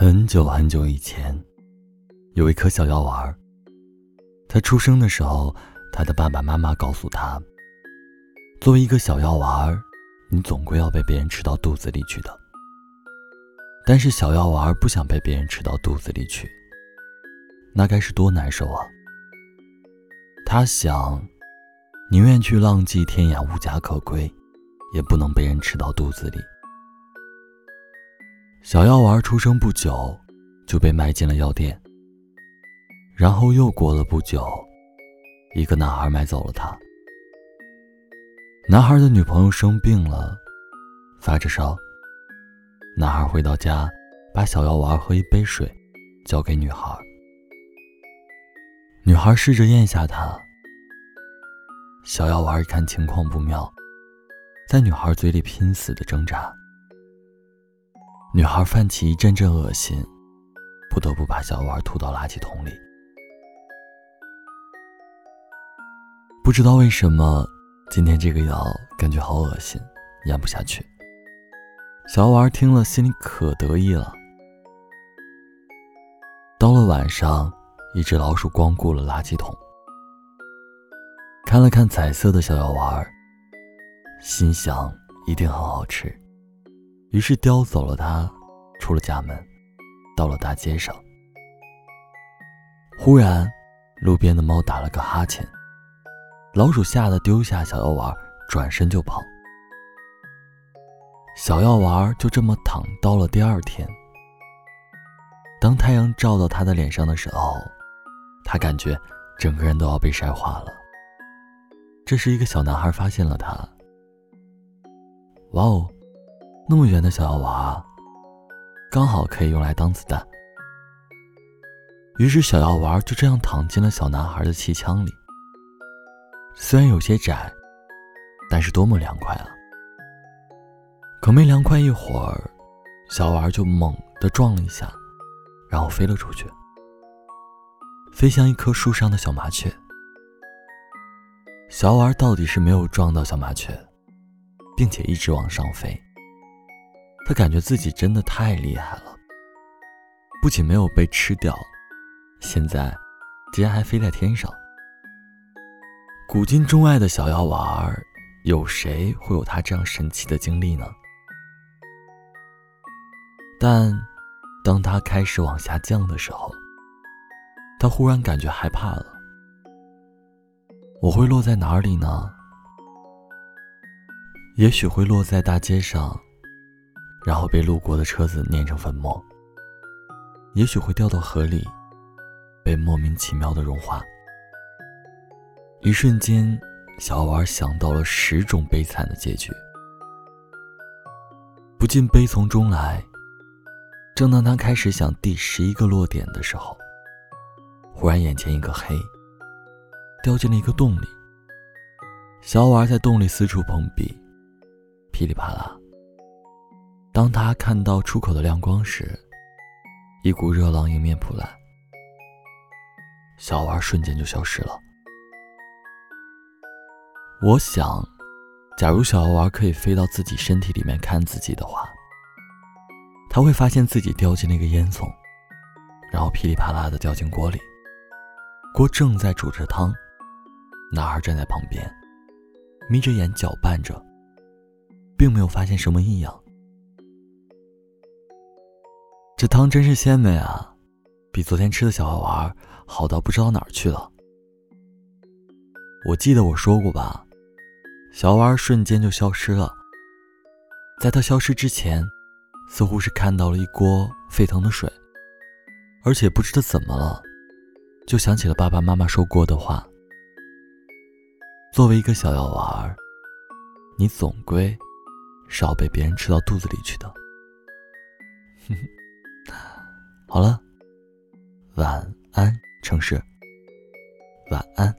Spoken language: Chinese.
很久很久以前，有一颗小药丸儿。他出生的时候，他的爸爸妈妈告诉他：“作为一个小药丸儿，你总归要被别人吃到肚子里去的。”但是小药丸儿不想被别人吃到肚子里去，那该是多难受啊！他想，宁愿去浪迹天涯，无家可归，也不能被人吃到肚子里。小药丸出生不久，就被卖进了药店。然后又过了不久，一个男孩买走了他。男孩的女朋友生病了，发着烧。男孩回到家，把小药丸和一杯水交给女孩。女孩试着咽下它。小药丸一看情况不妙，在女孩嘴里拼死的挣扎。女孩泛起一阵阵恶心，不得不把小丸吐到垃圾桶里。不知道为什么，今天这个药感觉好恶心，咽不下去。小丸听了心里可得意了。到了晚上，一只老鼠光顾了垃圾桶，看了看彩色的小药丸，心想一定很好吃。于是叼走了它，出了家门，到了大街上。忽然，路边的猫打了个哈欠，老鼠吓得丢下小药丸，转身就跑。小药丸就这么躺到了第二天。当太阳照到他的脸上的时候，他感觉整个人都要被晒化了。这时，一个小男孩发现了他。哇哦！那么圆的小药丸，刚好可以用来当子弹。于是小药丸就这样躺进了小男孩的气枪里。虽然有些窄，但是多么凉快啊！可没凉快一会儿，小丸就猛地撞了一下，然后飞了出去，飞向一棵树上的小麻雀。小丸到底是没有撞到小麻雀，并且一直往上飞。他感觉自己真的太厉害了，不仅没有被吃掉，现在竟然还飞在天上。古今中外的小药丸，有谁会有他这样神奇的经历呢？但当他开始往下降的时候，他忽然感觉害怕了。我会落在哪里呢？也许会落在大街上。然后被路过的车子碾成粉末，也许会掉到河里，被莫名其妙的融化。一瞬间，小丸想到了十种悲惨的结局，不禁悲从中来。正当他开始想第十一个落点的时候，忽然眼前一个黑，掉进了一个洞里。小丸在洞里四处碰壁，噼里啪啦。当他看到出口的亮光时，一股热浪迎面扑来，小丸瞬间就消失了。我想，假如小丸可以飞到自己身体里面看自己的话，他会发现自己掉进那个烟囱，然后噼里啪啦的掉进锅里，锅正在煮着汤，男孩站在旁边，眯着眼搅拌着，并没有发现什么异样。这汤真是鲜美啊，比昨天吃的小药丸好到不知道哪儿去了。我记得我说过吧，小丸瞬间就消失了。在它消失之前，似乎是看到了一锅沸腾的水，而且不知道怎么了，就想起了爸爸妈妈说过的话：作为一个小药丸，你总归是要被别人吃到肚子里去的。哼哼。好了，晚安，城市。晚安。